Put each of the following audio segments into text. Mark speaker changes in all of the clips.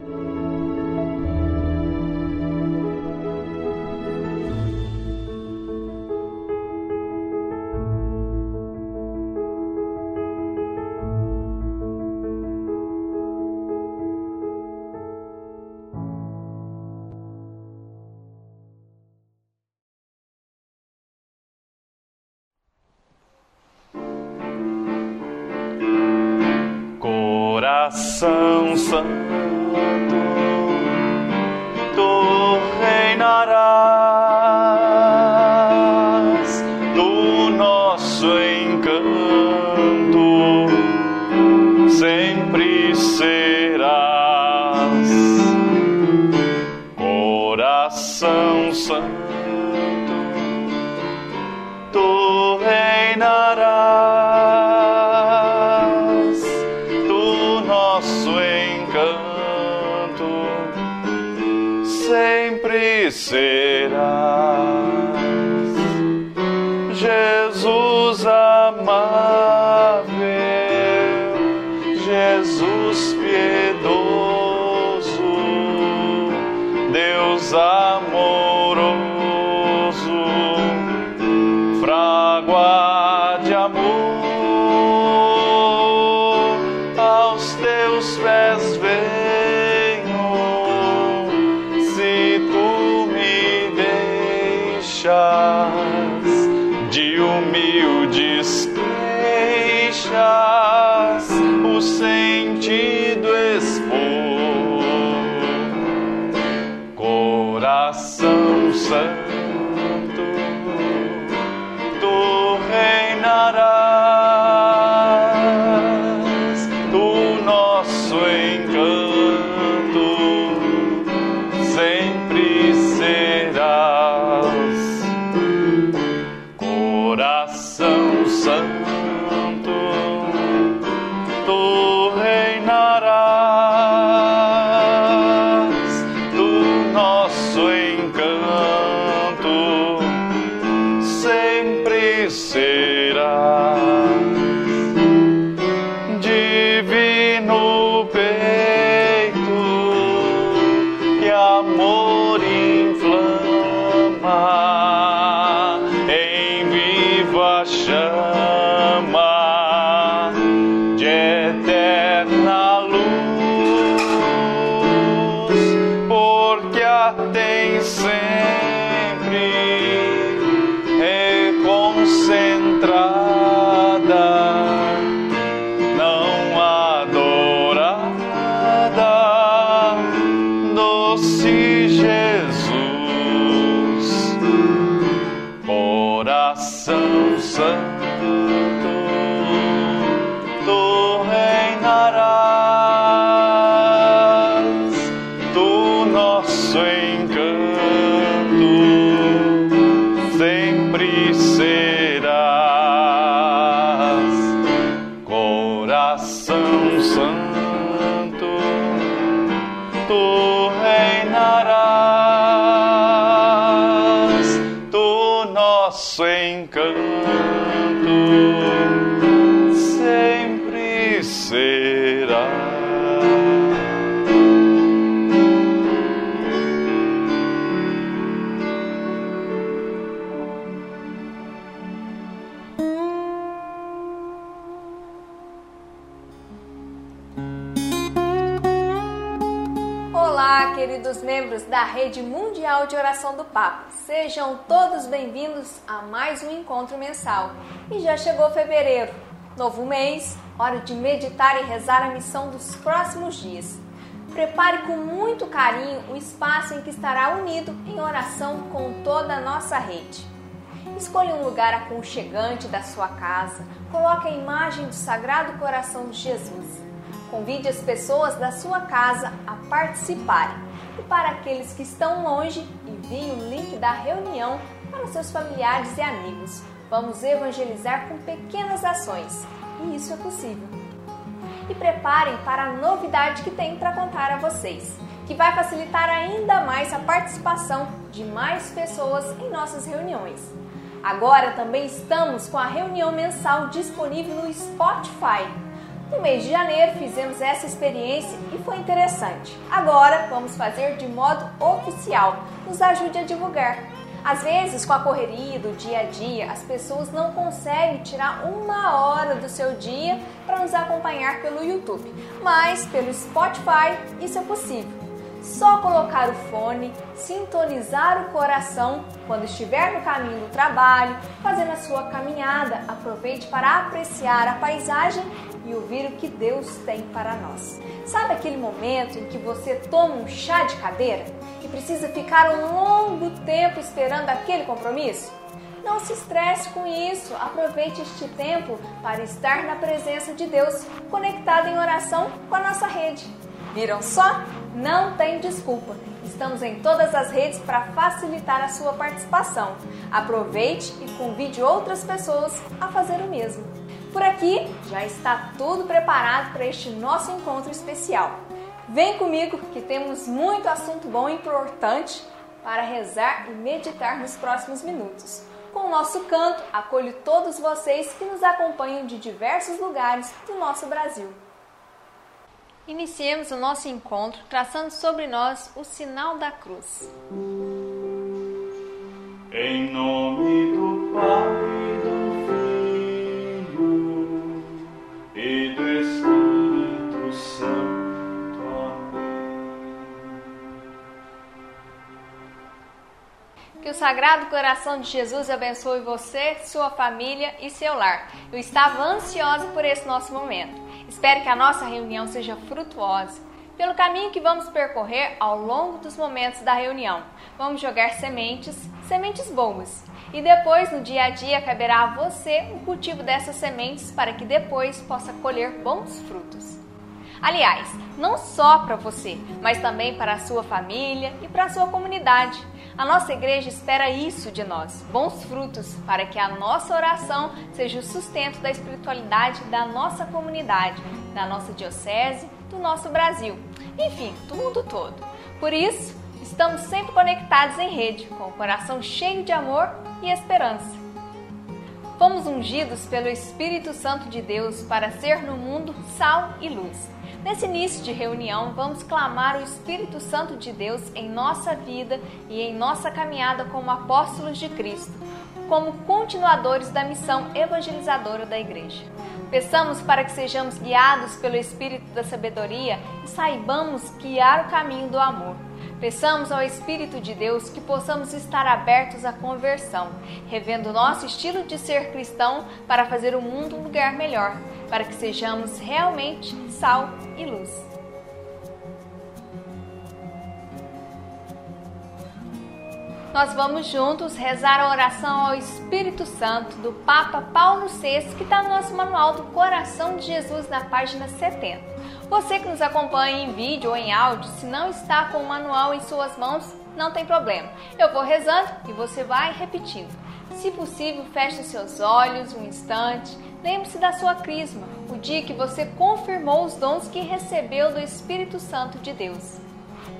Speaker 1: Coração serás
Speaker 2: Olá, queridos membros da Rede Mundial de Oração do Papa. Sejam todos bem-vindos a mais um encontro mensal. E já chegou fevereiro, novo mês, hora de meditar e rezar a missão dos próximos dias. Prepare com muito carinho o espaço em que estará unido em oração com toda a nossa rede. Escolha um lugar aconchegante da sua casa, coloque a imagem do Sagrado Coração de Jesus. Convide as pessoas da sua casa a participarem. E para aqueles que estão longe, envie o link da reunião para seus familiares e amigos. Vamos evangelizar com pequenas ações. E isso é possível. E preparem para a novidade que tenho para contar a vocês, que vai facilitar ainda mais a participação de mais pessoas em nossas reuniões. Agora também estamos com a reunião mensal disponível no Spotify. No mês de janeiro fizemos essa experiência e foi interessante. Agora vamos fazer de modo oficial. Nos ajude a divulgar. Às vezes, com a correria do dia a dia, as pessoas não conseguem tirar uma hora do seu dia para nos acompanhar pelo YouTube, mas pelo Spotify isso é possível. Só colocar o fone, sintonizar o coração quando estiver no caminho do trabalho, fazendo a sua caminhada. Aproveite para apreciar a paisagem e ouvir o que Deus tem para nós. Sabe aquele momento em que você toma um chá de cadeira e precisa ficar um longo tempo esperando aquele compromisso? Não se estresse com isso. Aproveite este tempo para estar na presença de Deus, conectado em oração com a nossa rede. Viram só? Não tem desculpa. Estamos em todas as redes para facilitar a sua participação. Aproveite e convide outras pessoas a fazer o mesmo. Por aqui já está tudo preparado para este nosso encontro especial. Vem comigo que temos muito assunto bom e importante para rezar e meditar nos próximos minutos. Com o nosso canto, acolho todos vocês que nos acompanham de diversos lugares do nosso Brasil. Iniciemos o nosso encontro traçando sobre nós o sinal da cruz.
Speaker 1: Em nome
Speaker 2: Sagrado Coração de Jesus abençoe você, sua família e seu lar. Eu estava ansiosa por esse nosso momento. Espero que a nossa reunião seja frutuosa. Pelo caminho que vamos percorrer ao longo dos momentos da reunião, vamos jogar sementes, sementes boas. E depois, no dia a dia, caberá a você o cultivo dessas sementes para que depois possa colher bons frutos. Aliás, não só para você, mas também para a sua família e para a sua comunidade. A nossa igreja espera isso de nós, bons frutos, para que a nossa oração seja o sustento da espiritualidade da nossa comunidade, da nossa diocese, do nosso Brasil, enfim, do mundo todo. Por isso, estamos sempre conectados em rede, com o coração cheio de amor e esperança. Fomos ungidos pelo Espírito Santo de Deus para ser no mundo sal e luz. Nesse início de reunião, vamos clamar o Espírito Santo de Deus em nossa vida e em nossa caminhada como apóstolos de Cristo, como continuadores da missão evangelizadora da Igreja. Peçamos para que sejamos guiados pelo Espírito da sabedoria e saibamos guiar o caminho do amor. Peçamos ao Espírito de Deus que possamos estar abertos à conversão, revendo nosso estilo de ser cristão para fazer o mundo um lugar melhor, para que sejamos realmente sal e luz. Nós vamos juntos rezar a oração ao Espírito Santo do Papa Paulo VI, que está no nosso manual do Coração de Jesus na página 70. Você que nos acompanha em vídeo ou em áudio, se não está com o manual em suas mãos, não tem problema. Eu vou rezando e você vai repetindo. Se possível, feche seus olhos um instante. Lembre-se da sua crisma, o dia que você confirmou os dons que recebeu do Espírito Santo de Deus.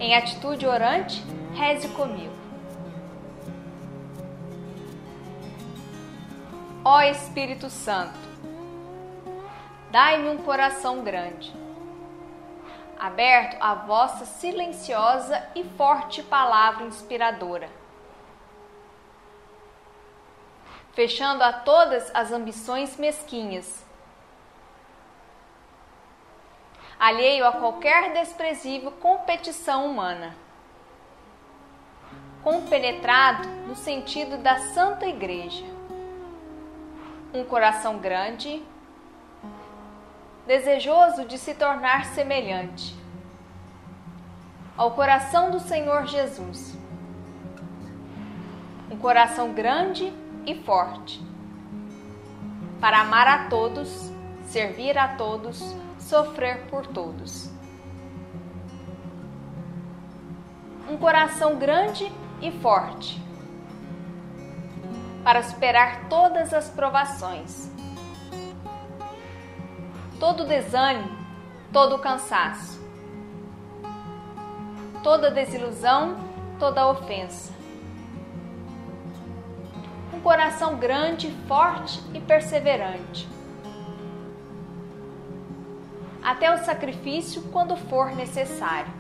Speaker 2: Em atitude orante, reze comigo. Ó Espírito Santo, dai-me um coração grande, aberto à vossa silenciosa e forte palavra inspiradora, fechando a todas as ambições mesquinhas, alheio a qualquer desprezível competição humana, compenetrado no sentido da Santa Igreja. Um coração grande, desejoso de se tornar semelhante ao coração do Senhor Jesus. Um coração grande e forte, para amar a todos, servir a todos, sofrer por todos. Um coração grande e forte para superar todas as provações. Todo desânimo, todo cansaço, toda desilusão, toda ofensa. Um coração grande, forte e perseverante. até o sacrifício quando for necessário.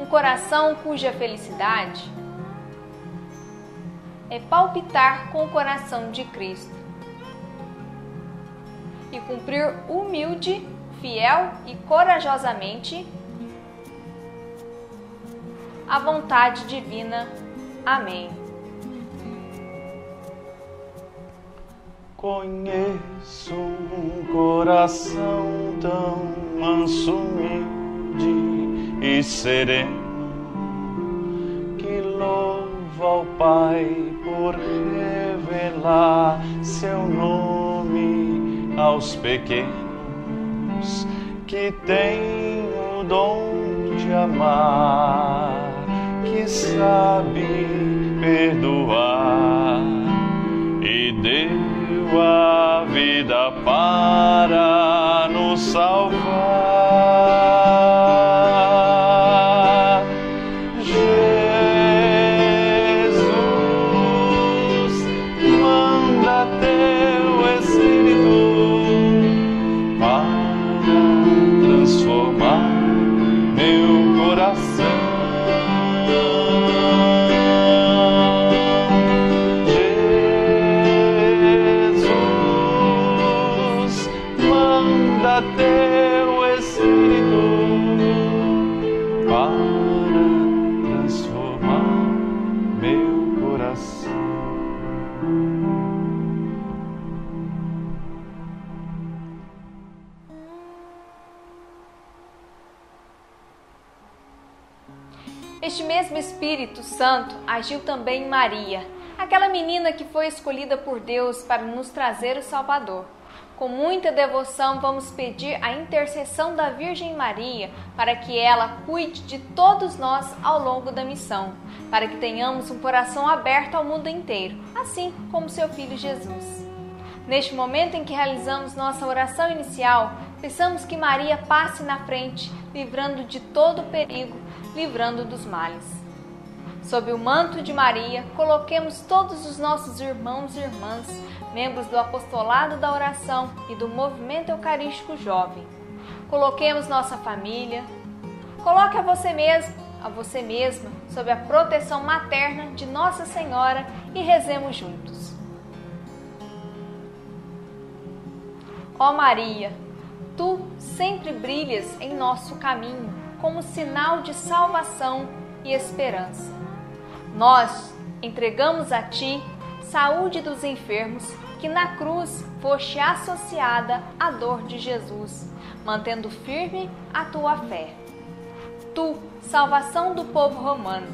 Speaker 2: Um coração cuja felicidade é palpitar com o coração de Cristo e cumprir humilde, fiel e corajosamente a vontade divina. Amém.
Speaker 1: Conheço um coração tão manso, humilde e sereno que louva ao Pai por revelar seu nome aos pequenos que têm o dom de amar, que sabe perdoar e Deus a vida para nos salvar.
Speaker 2: Também Maria, aquela menina que foi escolhida por Deus para nos trazer o Salvador. Com muita devoção, vamos pedir a intercessão da Virgem Maria para que ela cuide de todos nós ao longo da missão, para que tenhamos um coração aberto ao mundo inteiro, assim como seu Filho Jesus. Neste momento em que realizamos nossa oração inicial, peçamos que Maria passe na frente, livrando de todo perigo, livrando dos males. Sob o manto de Maria, coloquemos todos os nossos irmãos e irmãs, membros do apostolado da oração e do movimento eucarístico jovem. Coloquemos nossa família. Coloque a você mesmo, a você mesma, sob a proteção materna de Nossa Senhora e rezemos juntos. Ó Maria, tu sempre brilhas em nosso caminho como sinal de salvação e esperança. Nós entregamos a ti saúde dos enfermos, que na cruz foste associada à dor de Jesus, mantendo firme a tua fé. Tu, salvação do povo romano,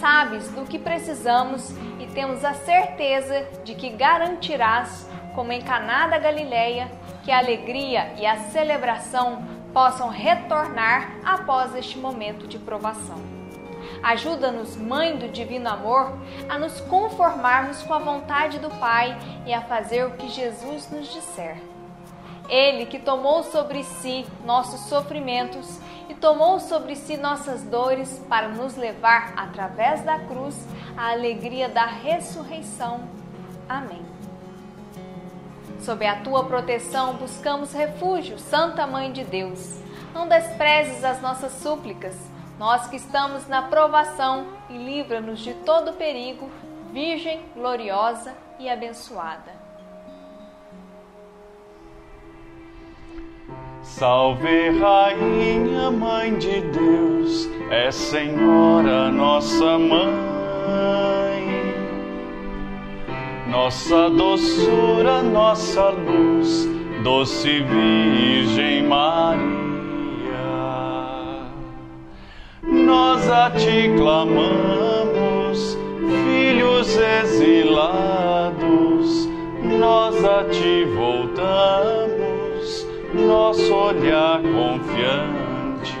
Speaker 2: sabes do que precisamos e temos a certeza de que garantirás, como em Caná da Galileia, que a alegria e a celebração possam retornar após este momento de provação. Ajuda-nos, Mãe do Divino Amor, a nos conformarmos com a vontade do Pai e a fazer o que Jesus nos disser. Ele que tomou sobre si nossos sofrimentos e tomou sobre si nossas dores para nos levar, através da cruz, à alegria da ressurreição. Amém. Sob a tua proteção buscamos refúgio, Santa Mãe de Deus. Não desprezes as nossas súplicas nós que estamos na provação e livra-nos de todo perigo, Virgem gloriosa e abençoada.
Speaker 1: Salve, Rainha, Mãe de Deus, é Senhora nossa Mãe, nossa doçura, nossa luz, doce Virgem Maria. Nós a ti clamamos, filhos exilados, nós a ti voltamos, nosso olhar confiante.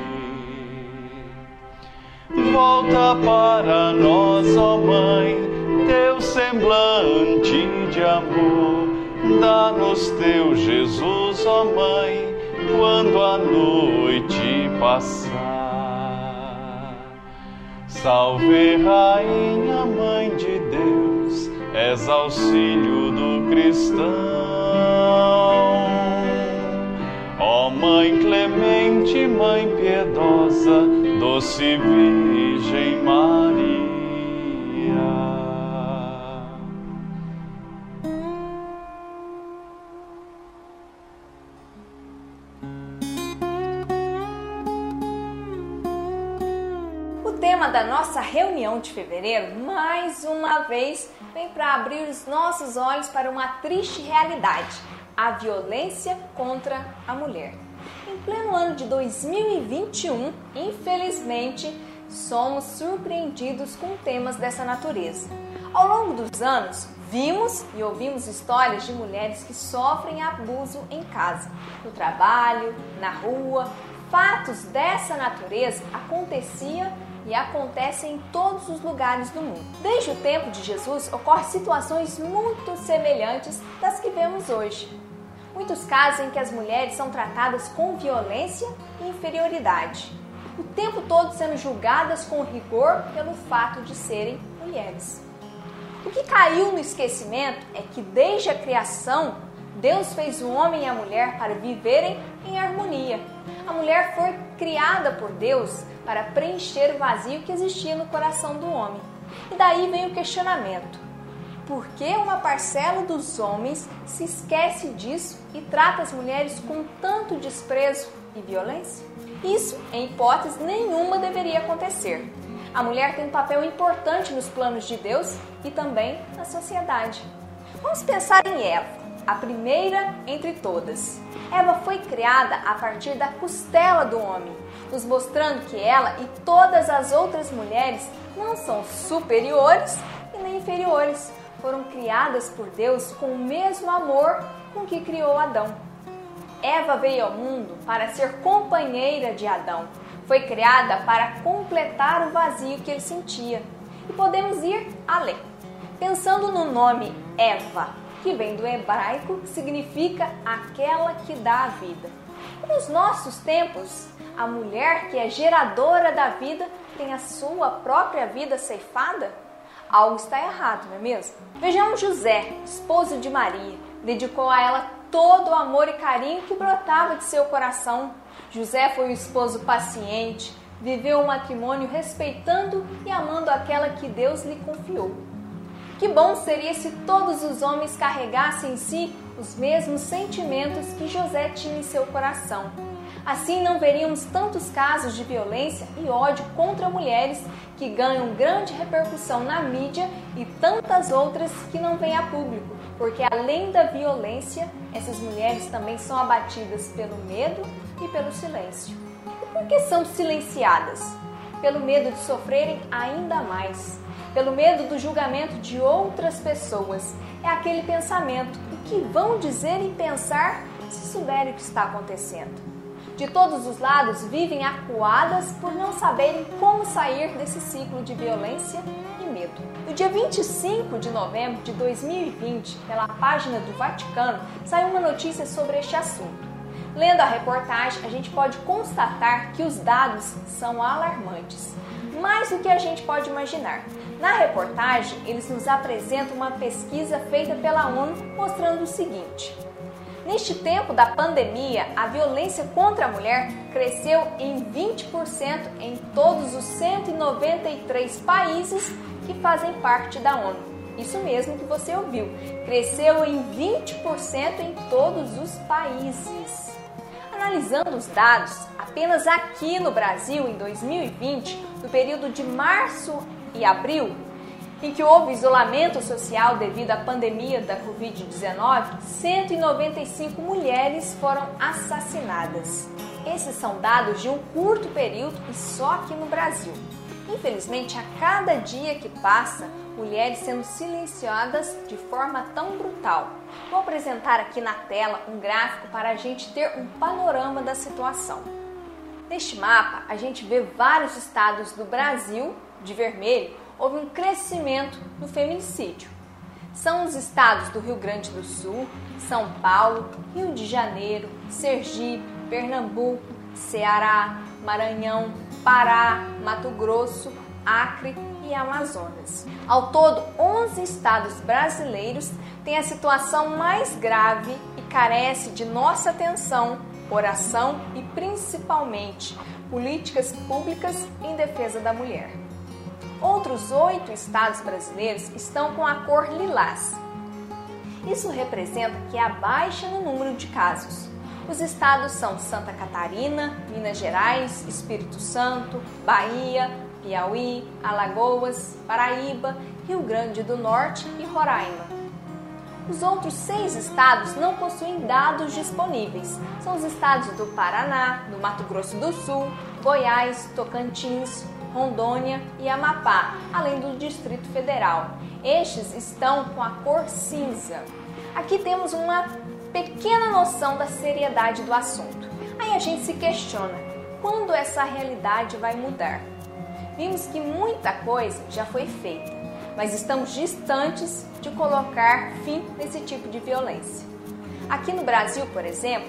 Speaker 1: Volta para nós, ó Mãe, teu semblante de amor, dá-nos teu Jesus, ó Mãe, quando a noite passar. Salve, Rainha, Mãe de Deus, és auxílio do cristão. Mãe clemente, Mãe piedosa, doce Virgem Maria.
Speaker 2: Nossa reunião de fevereiro, mais uma vez, vem para abrir os nossos olhos para uma triste realidade: a violência contra a mulher. Em pleno ano de 2021, infelizmente, somos surpreendidos com temas dessa natureza. Ao longo dos anos, vimos e ouvimos histórias de mulheres que sofrem abuso em casa, no trabalho, na rua. Fatos dessa natureza aconteciam e acontecem em todos os lugares do mundo. Desde o tempo de Jesus, ocorrem situações muito semelhantes das que vemos hoje. Muitos casos em que as mulheres são tratadas com violência e inferioridade, o tempo todo sendo julgadas com rigor pelo fato de serem mulheres. O que caiu no esquecimento é que desde a criação, Deus fez o homem e a mulher para viverem em harmonia. A mulher foi criada por Deus para preencher o vazio que existia no coração do homem. E daí vem o questionamento: por que uma parcela dos homens se esquece disso e trata as mulheres com tanto desprezo e violência? Isso, em hipótese nenhuma, deveria acontecer. A mulher tem um papel importante nos planos de Deus e também na sociedade. Vamos pensar em Eva, a primeira entre todas. Eva foi criada a partir da costela do homem, nos mostrando que ela e todas as outras mulheres não são superiores e nem inferiores. Foram criadas por Deus com o mesmo amor com que criou Adão. Eva veio ao mundo para ser companheira de Adão. Foi criada para completar o vazio que ele sentia. E podemos ir além. Pensando no nome Eva, que vem do hebraico, significa aquela que dá a vida. Nos nossos tempos, a mulher que é geradora da vida tem a sua própria vida ceifada? Algo está errado, não é mesmo? Vejamos José, esposo de Maria, dedicou a ela todo o amor e carinho que brotava de seu coração. José foi o esposo paciente, viveu um matrimônio respeitando e amando aquela que Deus lhe confiou. Que bom seria se todos os homens carregassem em si os mesmos sentimentos que José tinha em seu coração. Assim não veríamos tantos casos de violência e ódio contra mulheres que ganham grande repercussão na mídia e tantas outras que não vêm a público, porque além da violência, essas mulheres também são abatidas pelo medo e pelo silêncio. E por que são silenciadas? Pelo medo de sofrerem ainda mais pelo medo do julgamento de outras pessoas. É aquele pensamento: o que vão dizer e pensar se souberem o que está acontecendo? De todos os lados vivem acuadas por não saberem como sair desse ciclo de violência e medo. No dia 25 de novembro de 2020, pela página do Vaticano, saiu uma notícia sobre este assunto. Lendo a reportagem, a gente pode constatar que os dados são alarmantes, mais do que a gente pode imaginar. Na reportagem, eles nos apresentam uma pesquisa feita pela ONU mostrando o seguinte: Neste tempo da pandemia, a violência contra a mulher cresceu em 20% em todos os 193 países que fazem parte da ONU. Isso mesmo que você ouviu, cresceu em 20% em todos os países. Analisando os dados, apenas aqui no Brasil, em 2020, no período de março e abril, em que houve isolamento social devido à pandemia da Covid-19, 195 mulheres foram assassinadas. Esses são dados de um curto período e só aqui no Brasil. Infelizmente, a cada dia que passa, mulheres sendo silenciadas de forma tão brutal. Vou apresentar aqui na tela um gráfico para a gente ter um panorama da situação. Neste mapa, a gente vê vários estados do Brasil de vermelho, houve um crescimento no feminicídio. São os estados do Rio Grande do Sul, São Paulo, Rio de Janeiro, Sergipe, Pernambuco, Ceará, Maranhão, Pará, Mato Grosso, Acre e Amazonas. Ao todo, 11 estados brasileiros têm a situação mais grave e carece de nossa atenção oração e principalmente políticas públicas em defesa da mulher. Outros oito estados brasileiros estão com a cor lilás. Isso representa que há baixa no número de casos. Os estados são Santa Catarina, Minas Gerais, Espírito Santo, Bahia, Piauí, Alagoas, Paraíba, Rio Grande do Norte e Roraima. Os outros seis estados não possuem dados disponíveis. São os estados do Paraná, do Mato Grosso do Sul, Goiás, Tocantins, Rondônia e Amapá, além do Distrito Federal. Estes estão com a cor cinza. Aqui temos uma pequena noção da seriedade do assunto. Aí a gente se questiona: quando essa realidade vai mudar? Vimos que muita coisa já foi feita, mas estamos distantes de colocar fim nesse tipo de violência. Aqui no Brasil, por exemplo,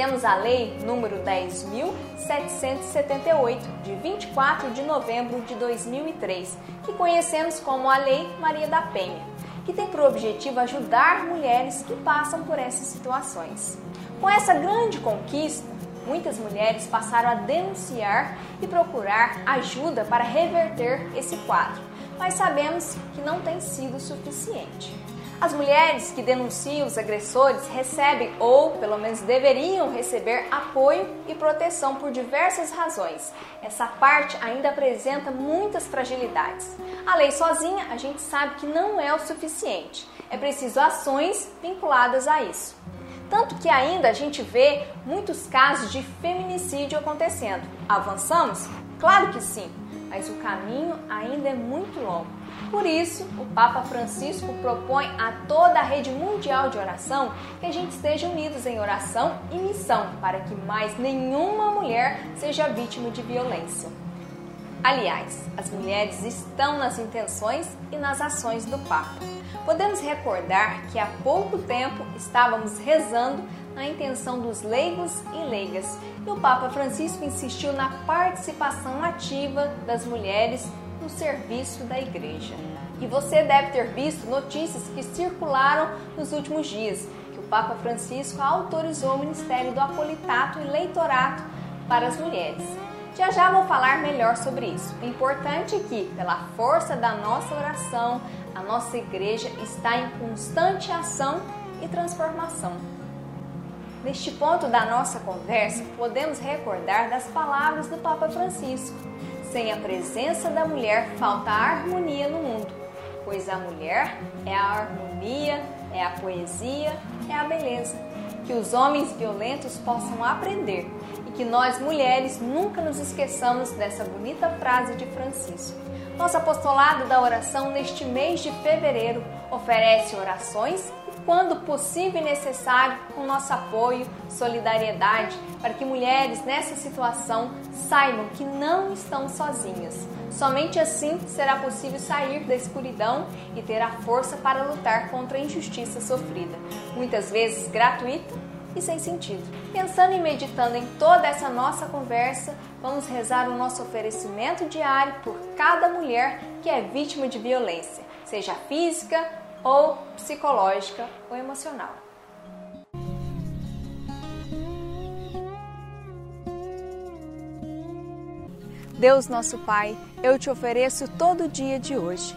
Speaker 2: temos a Lei número 10.778, de 24 de novembro de 2003, que conhecemos como a Lei Maria da Penha, que tem por objetivo ajudar mulheres que passam por essas situações. Com essa grande conquista, muitas mulheres passaram a denunciar e procurar ajuda para reverter esse quadro, mas sabemos que não tem sido suficiente. As mulheres que denunciam os agressores recebem, ou pelo menos deveriam receber, apoio e proteção por diversas razões. Essa parte ainda apresenta muitas fragilidades. A lei sozinha a gente sabe que não é o suficiente. É preciso ações vinculadas a isso. Tanto que ainda a gente vê muitos casos de feminicídio acontecendo. Avançamos? Claro que sim, mas o caminho ainda é muito longo. Por isso, o Papa Francisco propõe a toda a rede mundial de oração que a gente esteja unidos em oração e missão para que mais nenhuma mulher seja vítima de violência. Aliás, as mulheres estão nas intenções e nas ações do Papa. Podemos recordar que há pouco tempo estávamos rezando na intenção dos leigos e leigas e o Papa Francisco insistiu na participação ativa das mulheres no serviço da igreja. E você deve ter visto notícias que circularam nos últimos dias que o Papa Francisco autorizou o ministério do apolitato e leitorato para as mulheres. Já já vou falar melhor sobre isso. O importante é que, pela força da nossa oração, a nossa igreja está em constante ação e transformação. Neste ponto da nossa conversa, podemos recordar das palavras do Papa Francisco sem a presença da mulher, falta harmonia no mundo, pois a mulher é a harmonia, é a poesia, é a beleza. Que os homens violentos possam aprender e que nós mulheres nunca nos esqueçamos dessa bonita frase de Francisco. Nosso apostolado da oração neste mês de fevereiro oferece orações quando possível e necessário, com nosso apoio, solidariedade, para que mulheres nessa situação saibam que não estão sozinhas. Somente assim será possível sair da escuridão e ter a força para lutar contra a injustiça sofrida, muitas vezes gratuita e sem sentido. Pensando e meditando em toda essa nossa conversa, vamos rezar o nosso oferecimento diário por cada mulher que é vítima de violência, seja física, ou psicológica ou emocional. Deus nosso Pai, eu te ofereço todo o dia de hoje,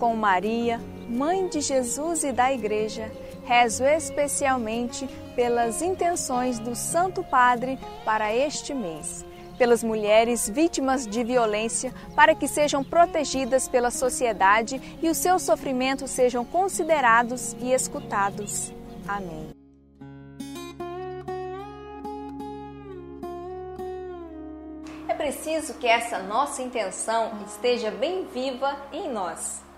Speaker 2: Com Maria, Mãe de Jesus e da Igreja, rezo especialmente pelas intenções do Santo Padre para este mês pelas mulheres vítimas de violência para que sejam protegidas pela sociedade e os seus sofrimentos sejam considerados e escutados. Amém. É preciso que essa nossa intenção esteja bem viva em nós.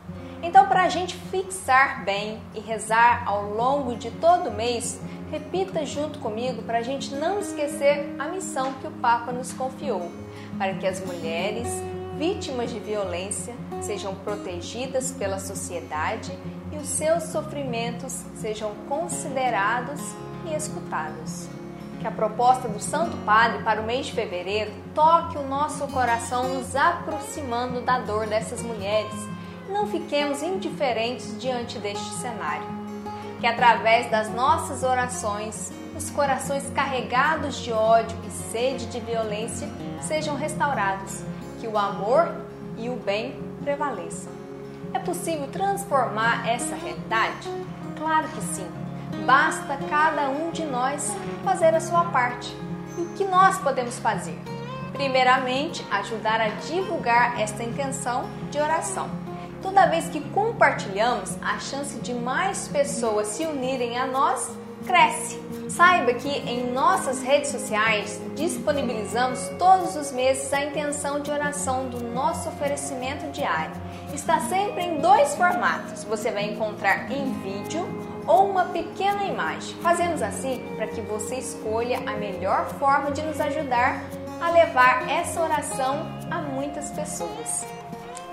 Speaker 2: Então, para a gente fixar bem e rezar ao longo de todo mês, Repita junto comigo para a gente não esquecer a missão que o Papa nos confiou, para que as mulheres vítimas de violência sejam protegidas pela sociedade e os seus sofrimentos sejam considerados e escutados. Que a proposta do Santo Padre para o mês de fevereiro toque o nosso coração, nos aproximando da dor dessas mulheres. Não fiquemos indiferentes diante deste cenário. Que através das nossas orações, os corações carregados de ódio e sede de violência sejam restaurados, que o amor e o bem prevaleçam. É possível transformar essa realidade? Claro que sim. Basta cada um de nós fazer a sua parte. E o que nós podemos fazer? Primeiramente, ajudar a divulgar esta intenção de oração. Toda vez que compartilhamos, a chance de mais pessoas se unirem a nós cresce. Saiba que em nossas redes sociais disponibilizamos todos os meses a intenção de oração do nosso oferecimento diário. Está sempre em dois formatos. Você vai encontrar em vídeo ou uma pequena imagem. Fazemos assim para que você escolha a melhor forma de nos ajudar a levar essa oração a muitas pessoas.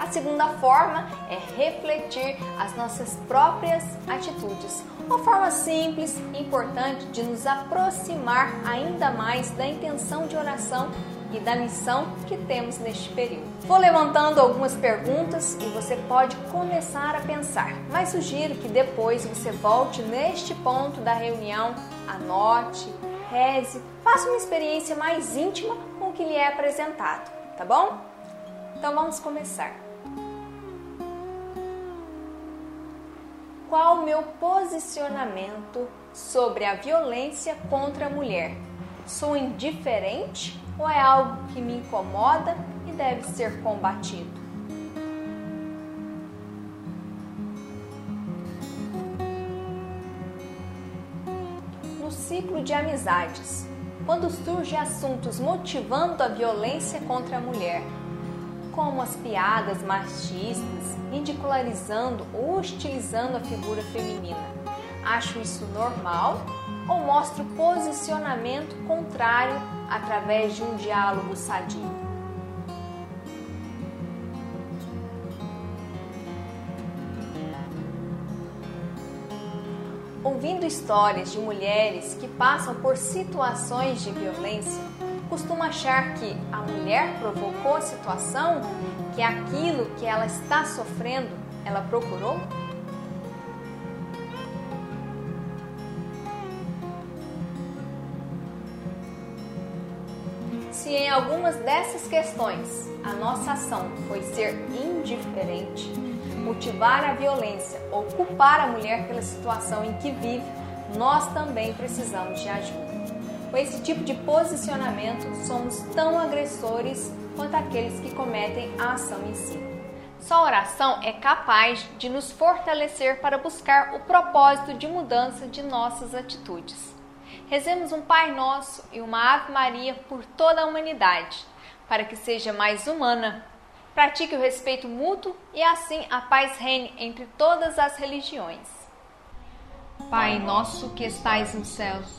Speaker 2: A segunda forma é refletir as nossas próprias atitudes. Uma forma simples e importante de nos aproximar ainda mais da intenção de oração e da missão que temos neste período. Vou levantando algumas perguntas e você pode começar a pensar, mas sugiro que depois você volte neste ponto da reunião, anote, reze, faça uma experiência mais íntima com o que lhe é apresentado, tá bom? Então vamos começar. Qual o meu posicionamento sobre a violência contra a mulher? Sou indiferente ou é algo que me incomoda e deve ser combatido? No ciclo de amizades, quando surgem assuntos motivando a violência contra a mulher, como as piadas machistas, ridicularizando ou hostilizando a figura feminina. Acho isso normal ou mostro posicionamento contrário através de um diálogo sadio? Ouvindo histórias de mulheres que passam por situações de violência, costuma achar que a mulher provocou a situação, que aquilo que ela está sofrendo, ela procurou? Se em algumas dessas questões a nossa ação foi ser indiferente, motivar a violência ou culpar a mulher pela situação em que vive, nós também precisamos de ajuda. Com esse tipo de posicionamento, somos tão agressores quanto aqueles que cometem a ação em si. Só a oração é capaz de nos fortalecer para buscar o propósito de mudança de nossas atitudes. Rezemos um Pai Nosso e uma Ave Maria por toda a humanidade, para que seja mais humana. Pratique o respeito mútuo e assim a paz reine entre todas as religiões. Pai nosso que estais nos céus,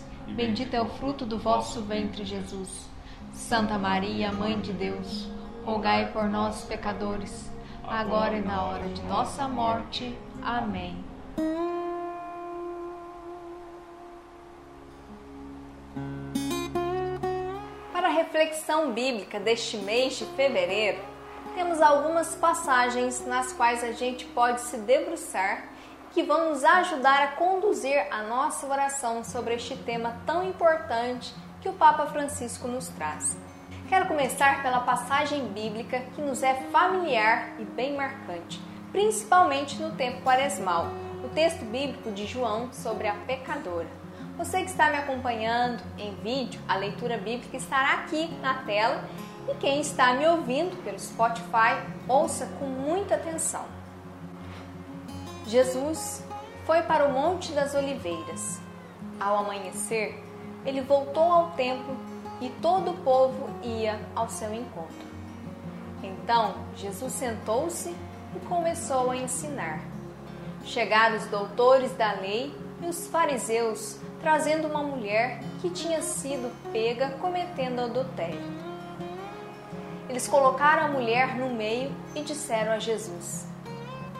Speaker 2: Bendito é o fruto do vosso ventre, Jesus. Santa Maria, Mãe de Deus, rogai por nós, pecadores, agora e na hora de nossa morte. Amém. Para a reflexão bíblica deste mês de fevereiro, temos algumas passagens nas quais a gente pode se debruçar que vão nos ajudar a conduzir a nossa oração sobre este tema tão importante que o Papa Francisco nos traz. Quero começar pela passagem bíblica que nos é familiar e bem marcante, principalmente no tempo quaresmal, o texto bíblico de João sobre a pecadora. Você que está me acompanhando em vídeo, a leitura bíblica estará aqui na tela e quem está me ouvindo pelo Spotify, ouça com muita atenção. Jesus foi para o Monte das Oliveiras. Ao amanhecer, ele voltou ao templo e todo o povo ia ao seu encontro. Então Jesus sentou-se e começou a ensinar. Chegaram os doutores da lei e os fariseus trazendo uma mulher que tinha sido pega cometendo adultério. Eles colocaram a mulher no meio e disseram a Jesus: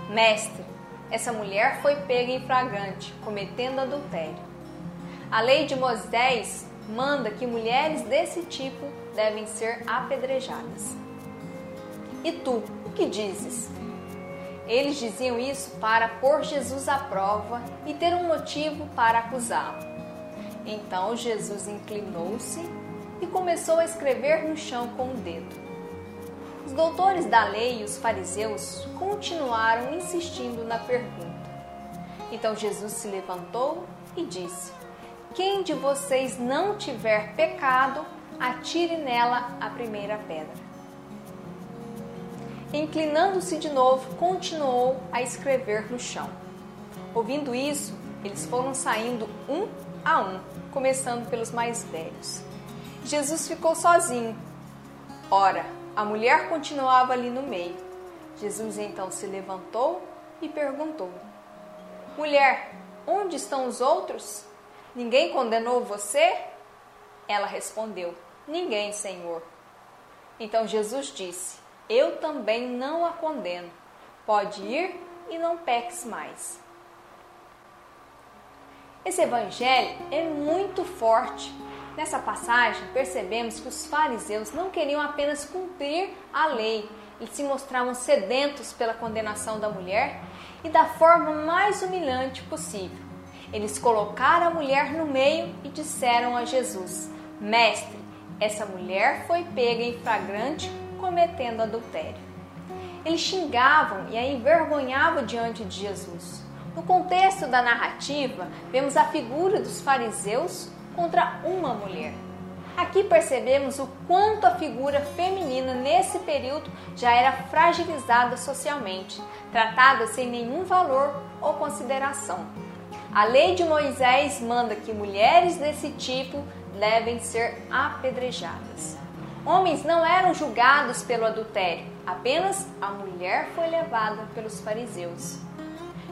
Speaker 2: Mestre, essa mulher foi pega em flagrante, cometendo adultério. A lei de Moisés manda que mulheres desse tipo devem ser apedrejadas. E tu, o que dizes? Eles diziam isso para pôr Jesus à prova e ter um motivo para acusá-lo. Então Jesus inclinou-se e começou a escrever no chão com o dedo. Os doutores da lei e os fariseus continuaram insistindo na pergunta. Então Jesus se levantou e disse: quem de vocês não tiver pecado, atire nela a primeira pedra. Inclinando-se de novo, continuou a escrever no chão. Ouvindo isso, eles foram saindo um a um, começando pelos mais velhos. Jesus ficou sozinho. Ora, a mulher continuava ali no meio. Jesus então se levantou e perguntou: Mulher, onde estão os outros? Ninguém condenou você? Ela respondeu: Ninguém, Senhor. Então Jesus disse: Eu também não a condeno. Pode ir e não peques mais. Esse evangelho é muito forte. Nessa passagem, percebemos que os fariseus não queriam apenas cumprir a lei, eles se mostravam sedentos pela condenação da mulher e da forma mais humilhante possível. Eles colocaram a mulher no meio e disseram a Jesus: Mestre, essa mulher foi pega em flagrante cometendo adultério. Eles xingavam e a envergonhavam diante de Jesus. No contexto da narrativa, vemos a figura dos fariseus contra uma mulher. Aqui percebemos o quanto a figura feminina nesse período já era fragilizada socialmente, tratada sem nenhum valor ou consideração. A lei de Moisés manda que mulheres desse tipo devem ser apedrejadas. Homens não eram julgados pelo adultério, apenas a mulher foi levada pelos fariseus.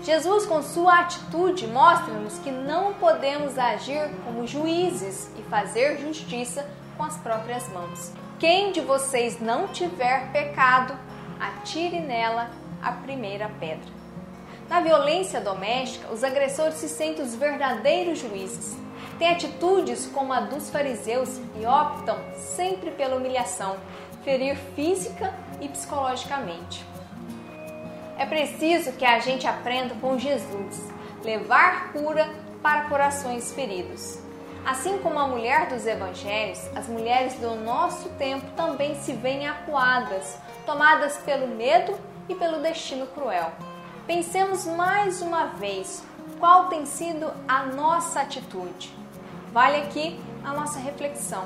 Speaker 2: Jesus, com sua atitude, mostra-nos que não podemos agir como juízes e fazer justiça com as próprias mãos. Quem de vocês não tiver pecado, atire nela a primeira pedra. Na violência doméstica, os agressores se sentem os verdadeiros juízes. Têm atitudes como a dos fariseus e optam sempre pela humilhação, ferir física e psicologicamente. É preciso que a gente aprenda com Jesus, levar cura para corações feridos. Assim como a mulher dos evangelhos, as mulheres do nosso tempo também se veem acuadas, tomadas pelo medo e pelo destino cruel. Pensemos mais uma vez qual tem sido a nossa atitude. Vale aqui a nossa reflexão.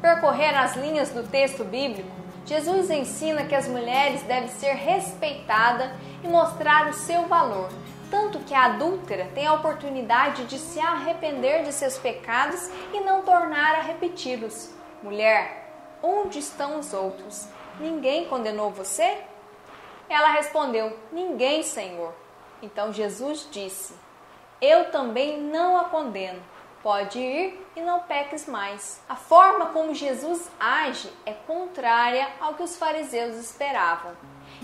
Speaker 2: Percorrer as linhas do texto bíblico, Jesus ensina que as mulheres devem ser respeitadas e mostrar o seu valor, tanto que a adúltera tem a oportunidade de se arrepender de seus pecados e não tornar a repeti-los. Mulher, onde estão os outros? Ninguém condenou você? Ela respondeu: Ninguém, Senhor. Então Jesus disse: Eu também não a condeno. Pode ir e não peques mais. A forma como Jesus age é contrária ao que os fariseus esperavam.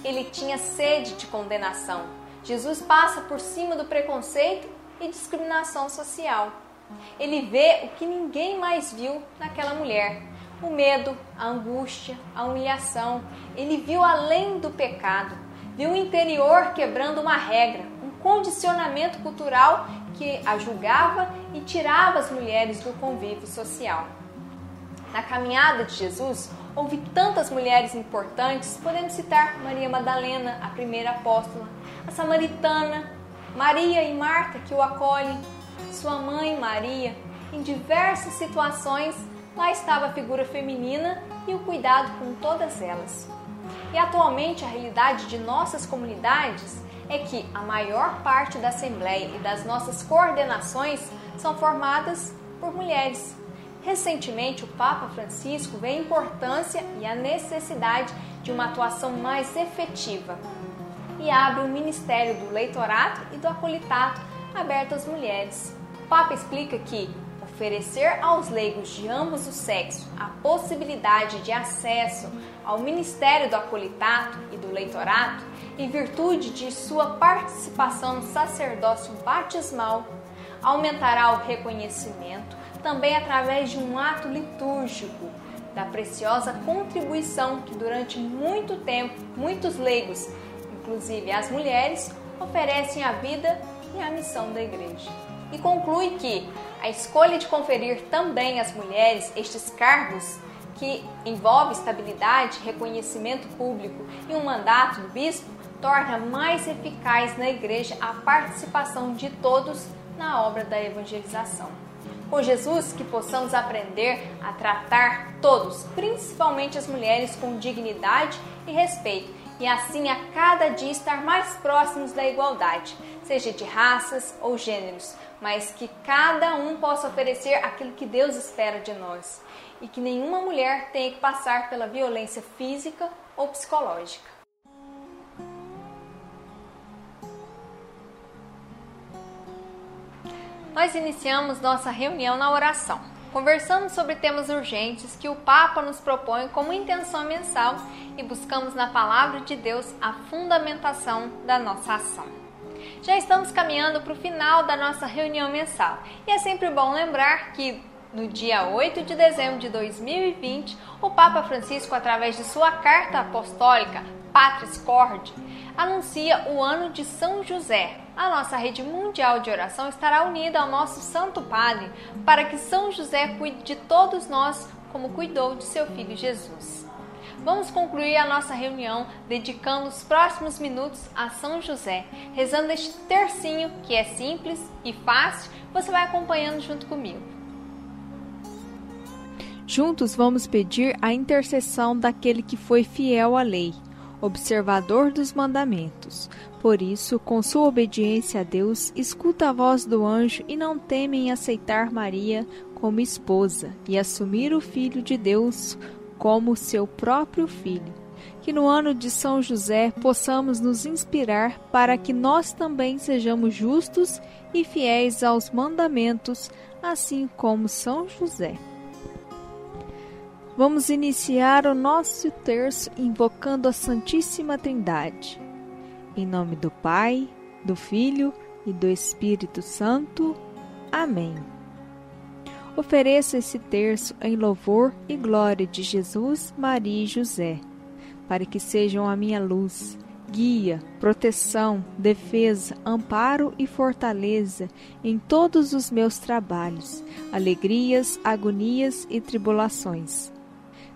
Speaker 2: Ele tinha sede de condenação. Jesus passa por cima do preconceito e discriminação social. Ele vê o que ninguém mais viu naquela mulher: o medo, a angústia, a humilhação. Ele viu além do pecado, viu o interior quebrando uma regra, condicionamento cultural que a julgava e tirava as mulheres do convívio social. Na caminhada de Jesus, houve tantas mulheres importantes, podemos citar Maria Madalena, a primeira apóstola, a samaritana, Maria e Marta, que o acolhem, sua mãe Maria, em diversas situações, lá estava a figura feminina e o cuidado com todas elas. E atualmente a realidade de nossas comunidades é que a maior parte da Assembleia e das nossas coordenações são formadas por mulheres. Recentemente, o Papa Francisco vê a importância e a necessidade de uma atuação mais efetiva e abre o Ministério do Leitorato e do Acolitato aberto às mulheres. O Papa explica que oferecer aos leigos de ambos os sexos a possibilidade de acesso ao Ministério do Acolitato e do Leitorato, em virtude de sua participação no sacerdócio batismal, aumentará o reconhecimento também através de um ato litúrgico da preciosa contribuição que durante muito tempo muitos leigos, inclusive as mulheres, oferecem à vida e à missão da igreja. E conclui que a escolha de conferir também às mulheres estes cargos que envolve estabilidade, reconhecimento público e um mandato do bispo torna mais eficaz na igreja a participação de todos na obra da evangelização. Com Jesus, que possamos aprender a tratar todos, principalmente as mulheres, com dignidade e respeito, e assim a cada dia estar mais próximos da igualdade, seja de raças ou gêneros, mas que cada um possa oferecer aquilo que Deus espera de nós e que nenhuma mulher tenha que passar pela violência física ou psicológica. Nós iniciamos nossa reunião na oração. Conversamos sobre temas urgentes que o Papa nos propõe como intenção mensal e buscamos na Palavra de Deus a fundamentação da nossa ação. Já estamos caminhando para o final da nossa reunião mensal e é sempre bom lembrar que no dia 8 de dezembro de 2020, o Papa Francisco, através de sua carta apostólica Patris Corde, anuncia o ano de São José. A nossa rede mundial de oração estará unida ao nosso Santo Padre para que São José cuide de todos nós como cuidou de seu filho Jesus. Vamos concluir a nossa reunião dedicando os próximos minutos a São José, rezando este tercinho que é simples e fácil. Você vai acompanhando junto comigo.
Speaker 3: Juntos vamos pedir a intercessão daquele que foi fiel à lei observador dos mandamentos. Por isso, com sua obediência a Deus, escuta a voz do anjo e não teme em aceitar Maria como esposa e assumir o Filho de Deus como seu próprio filho. Que no ano de São José possamos nos inspirar para que nós também sejamos justos e fiéis aos mandamentos, assim como São José. Vamos iniciar o nosso terço invocando a Santíssima Trindade. Em nome do Pai, do Filho e do Espírito Santo. Amém. Ofereço esse terço em louvor e glória de Jesus, Maria e José, para que sejam a minha luz, guia, proteção, defesa, amparo e fortaleza em todos os meus trabalhos, alegrias, agonias e tribulações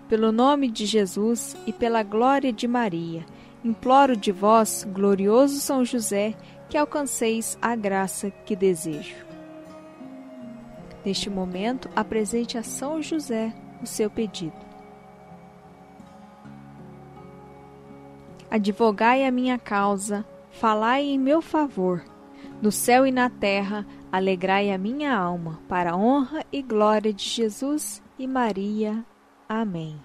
Speaker 3: pelo nome de Jesus e pela glória de Maria, imploro de vós, glorioso São José, que alcanceis a graça que desejo. Neste momento, apresente a São José o seu pedido. Advogai a minha causa, falai em meu favor. No céu e na terra, alegrai a minha alma, para a honra e glória de Jesus e Maria. Amém.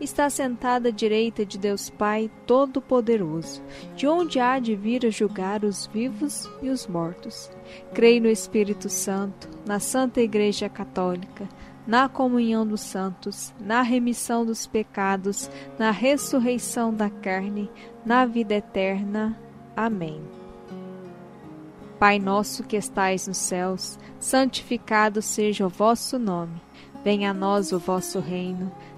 Speaker 3: está sentada à direita de Deus Pai Todo-Poderoso, de onde há de vir a julgar os vivos e os mortos. Creio no Espírito Santo, na Santa Igreja Católica, na comunhão dos santos, na remissão dos pecados, na ressurreição da carne, na vida eterna. Amém.
Speaker 2: Pai nosso que estais nos céus, santificado seja o vosso nome. Venha a nós o vosso reino.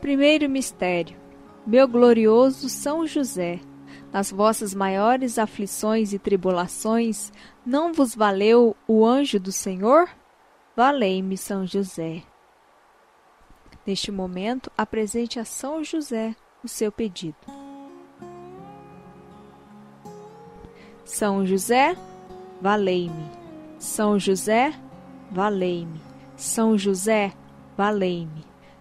Speaker 2: Primeiro mistério. Meu glorioso São José, nas vossas maiores aflições e tribulações, não vos valeu o anjo do Senhor? Valei-me, São José. Neste momento, apresente a São José o seu pedido. São José, valei-me. São José, valei-me. São José, valei-me.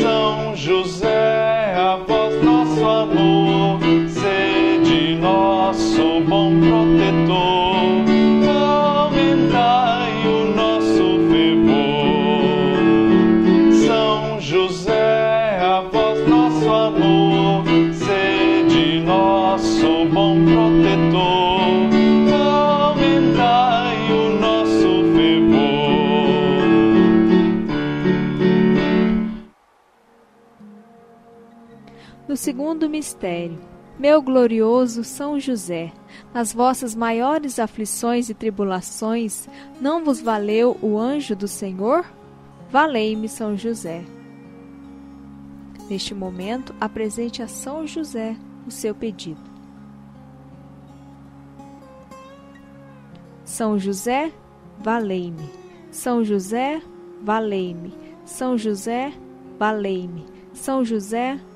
Speaker 1: São José, a voz nosso amor, sede nosso bom
Speaker 2: No segundo mistério, meu glorioso São José, nas vossas maiores aflições e tribulações, não vos valeu o anjo do Senhor? Valei-me, São José. Neste momento, apresente a São José o seu pedido. São José, valei-me. São José, valei-me. São José, valei-me. São José, valei-me.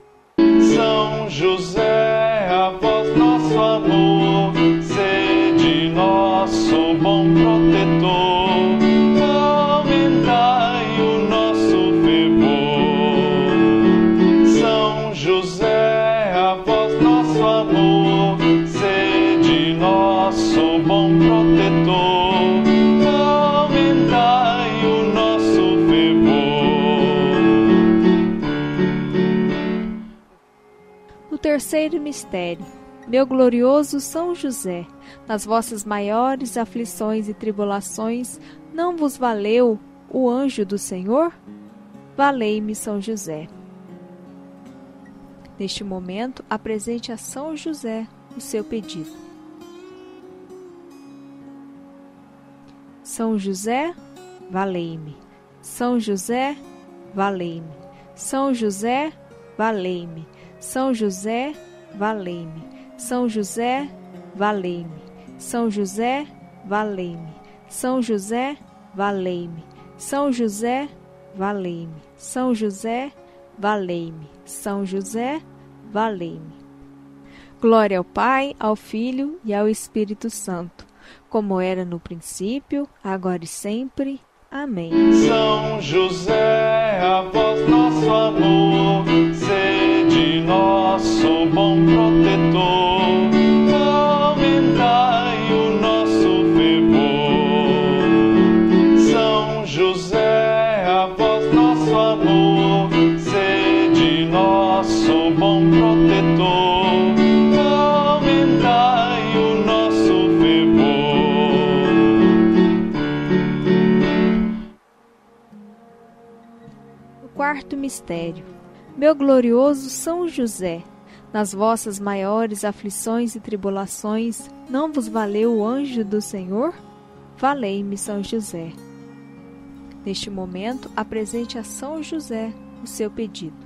Speaker 1: São José, a voz nosso amor, sede nosso bom protetor, aumentai
Speaker 2: terceiro mistério. Meu glorioso São José, nas vossas maiores aflições e tribulações, não vos valeu o anjo do Senhor? Valei-me, São José. Neste momento, apresente a São José o seu pedido. São José, valei-me. São José, valei-me. São José, valei-me. São José, valei-me. São José, valei-me. São José, valei-me. São José, valei-me. São José, valei-me. São José, valei-me. São José, valei-me. Glória ao Pai, ao Filho e ao Espírito Santo, como era no princípio, agora e sempre. Amém.
Speaker 1: São José, a voz nosso amor, de nosso bom protetor, aumentai o nosso fervor. São José, a voz nosso amor, sede nosso bom protetor. aumentai o nosso fervor.
Speaker 2: O Quarto mistério meu glorioso São José, nas vossas maiores aflições e tribulações, não vos valeu o anjo do Senhor? Valei-me, São José. Neste momento, apresente a São José o seu pedido.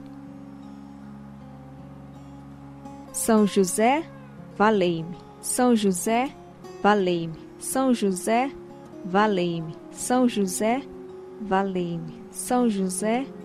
Speaker 2: São José, valei-me. São José, valei-me. São José, valei-me. São José, valei-me. São José, valei-me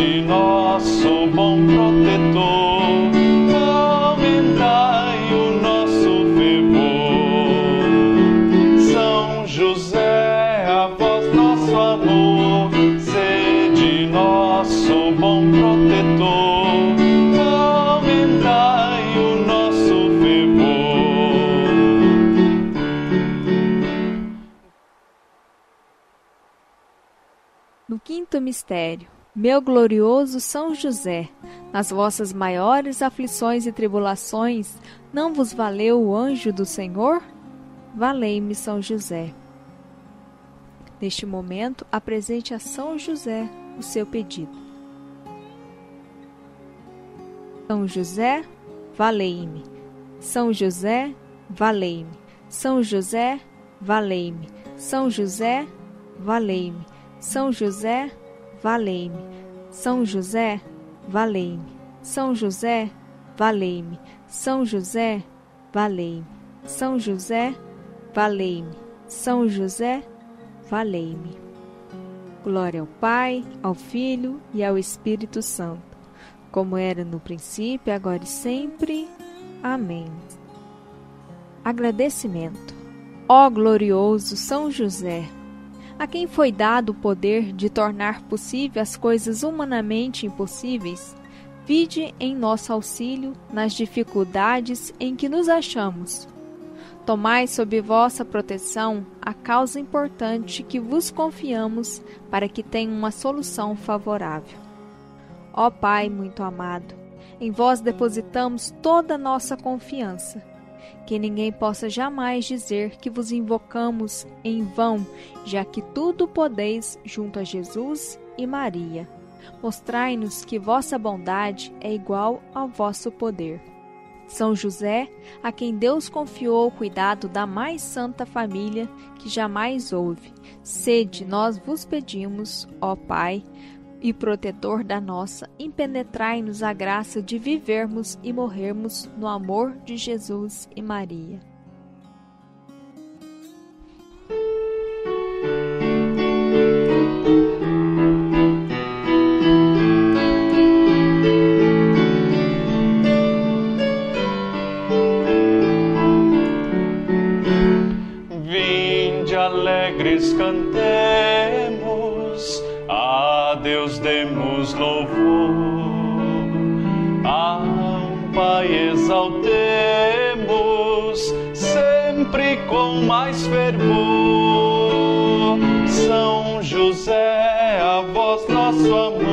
Speaker 1: sede nosso bom protetor, aumentai o nosso fervor. São José, a nosso amor, sede nosso bom protetor.
Speaker 2: quinto mistério. Meu glorioso São José, nas vossas maiores aflições e tribulações, não vos valeu o anjo do Senhor? Valei-me, São José. Neste momento, apresente a São José o seu pedido. São José, valei-me. São José, valei-me. São José, valei-me. São José, valei-me. São José, valei-me. São José, valei-me. São José, valei-me. São José, valei-me. São José, valei-me. São José, valei-me. Glória ao Pai, ao Filho e ao Espírito Santo, como era no princípio, agora e sempre. Amém. Agradecimento. Ó glorioso São José, a quem foi dado o poder de tornar possível as coisas humanamente impossíveis, vide em nosso auxílio nas dificuldades em que nos achamos. Tomai sob vossa proteção a causa importante que vos confiamos para que tenha uma solução favorável. Ó Pai muito amado, em vós depositamos toda a nossa confiança que ninguém possa jamais dizer que vos invocamos em vão, já que tudo podeis junto a Jesus e Maria. Mostrai-nos que vossa bondade é igual ao vosso poder. São José, a quem Deus confiou o cuidado da mais santa família que jamais houve, sede nós vos pedimos, ó Pai, e protetor da nossa, impenetrai-nos a graça de vivermos e morrermos no amor de Jesus e Maria.
Speaker 1: Vinde alegres cantemos a Deus demos louvor, a Pai exaltemos, sempre com mais fervor. São José, a voz nosso amor,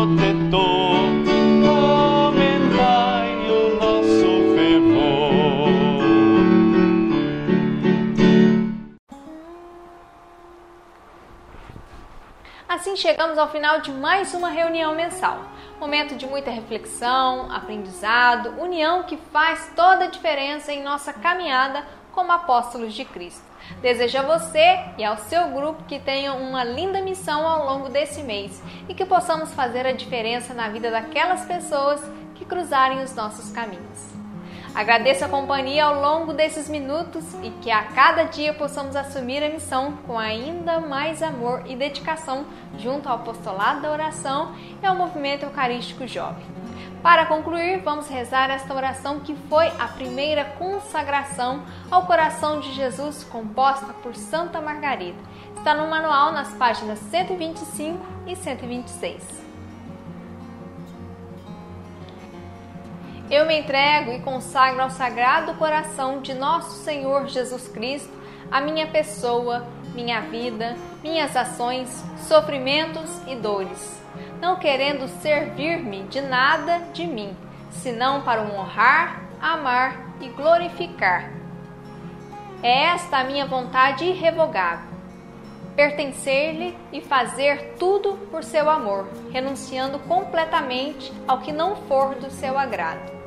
Speaker 1: protetor, aumentai o nosso fervor.
Speaker 2: Assim chegamos ao final de mais uma reunião mensal. Momento de muita reflexão, aprendizado, união que faz toda a diferença em nossa caminhada como apóstolos de Cristo. Desejo a você e ao seu grupo que tenham uma linda missão ao longo desse mês e que possamos fazer a diferença na vida daquelas pessoas que cruzarem os nossos caminhos. Agradeço a companhia ao longo desses minutos e que a cada dia possamos assumir a missão com ainda mais amor e dedicação junto ao apostolado da oração e ao movimento eucarístico jovem. Para concluir, vamos rezar esta oração que foi a primeira consagração ao coração de Jesus composta por Santa Margarida. Está no manual nas páginas 125 e 126. Eu me entrego e consagro ao Sagrado Coração de Nosso Senhor Jesus Cristo a minha pessoa, minha vida, minhas ações, sofrimentos e dores, não querendo servir-me de nada de mim, senão para o honrar, amar e glorificar. É esta a minha vontade irrevogável. Pertencer-lhe e fazer tudo por seu amor, renunciando completamente ao que não for do seu agrado.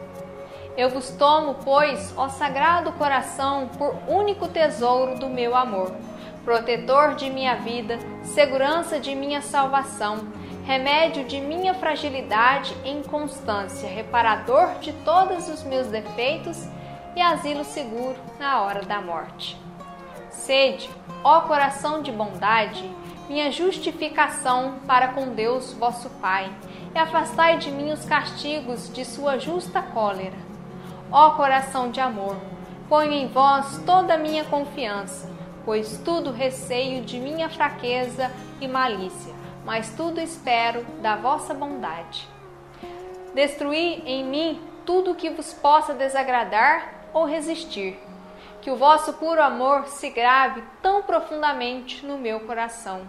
Speaker 2: Eu vos tomo, pois, ó Sagrado Coração, por único tesouro do meu amor, protetor de minha vida, segurança de minha salvação, remédio de minha fragilidade e inconstância, reparador de todos os meus defeitos e asilo seguro na hora da morte. Sede, ó coração de bondade, minha justificação para com Deus vosso Pai, e afastai de mim os castigos de sua justa cólera Ó coração de amor, ponho em vós toda a minha confiança, pois tudo receio de minha fraqueza e malícia, mas tudo espero da vossa bondade. Destruí em mim tudo que vos possa desagradar ou resistir, que o vosso puro amor se grave tão profundamente no meu coração,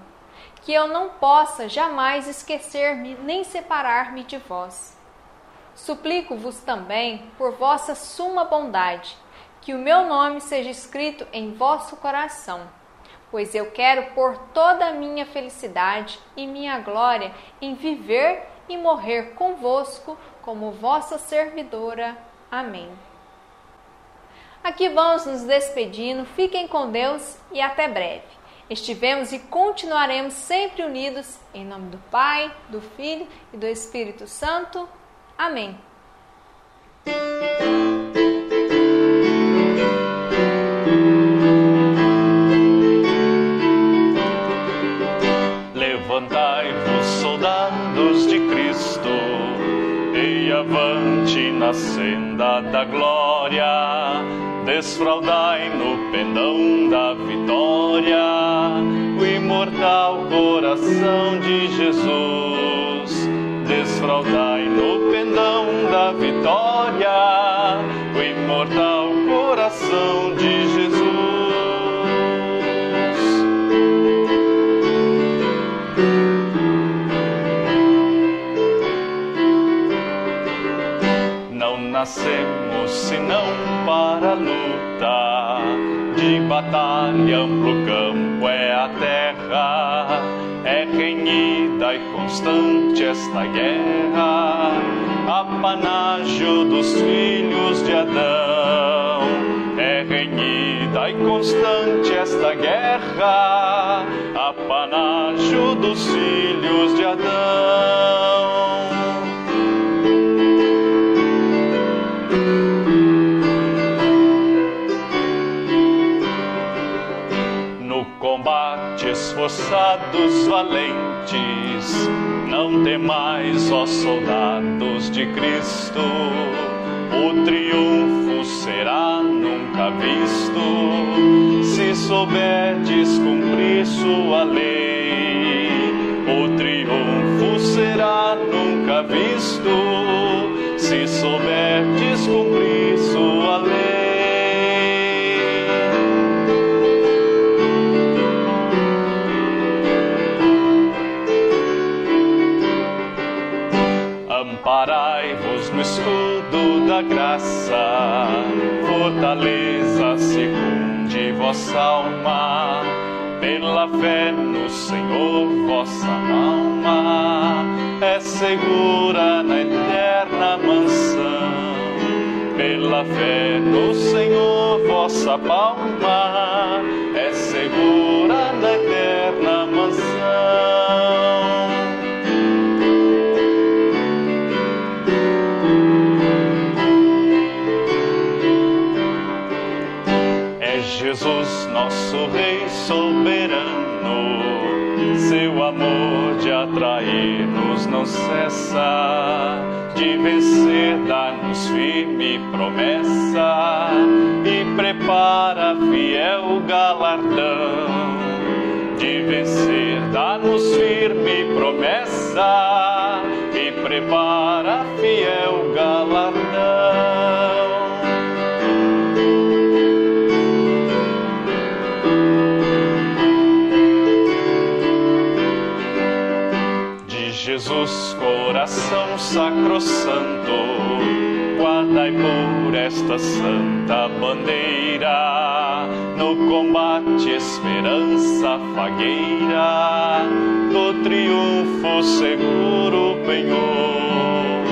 Speaker 2: que eu não possa jamais esquecer-me nem separar-me de vós. Suplico-vos também, por vossa suma bondade, que o meu nome seja escrito em vosso coração, pois eu quero pôr toda a minha felicidade e minha glória em viver e morrer convosco como vossa servidora. Amém. Aqui vamos nos despedindo, fiquem com Deus e até breve. Estivemos e continuaremos sempre unidos em nome do Pai, do Filho e do Espírito Santo. Amém.
Speaker 1: Levantai-vos, soldados de Cristo, e avante na senda da glória. Desfraudai no pendão da vitória o imortal coração de Jesus. Desfraudai no pendão da vitória o imortal coração de constante esta guerra, temais, ó soldados de Cristo, o triunfo será nunca visto, se souberdes cumprir sua lei. O triunfo será nunca visto, se souberdes secunde vossa alma, pela fé no Senhor vossa alma é segura na eterna mansão. Pela fé no Senhor vossa cessar. Uh, esta santa bandeira, no combate esperança fagueira, do triunfo seguro penhor.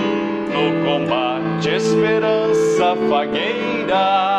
Speaker 1: No combate esperança fagueira,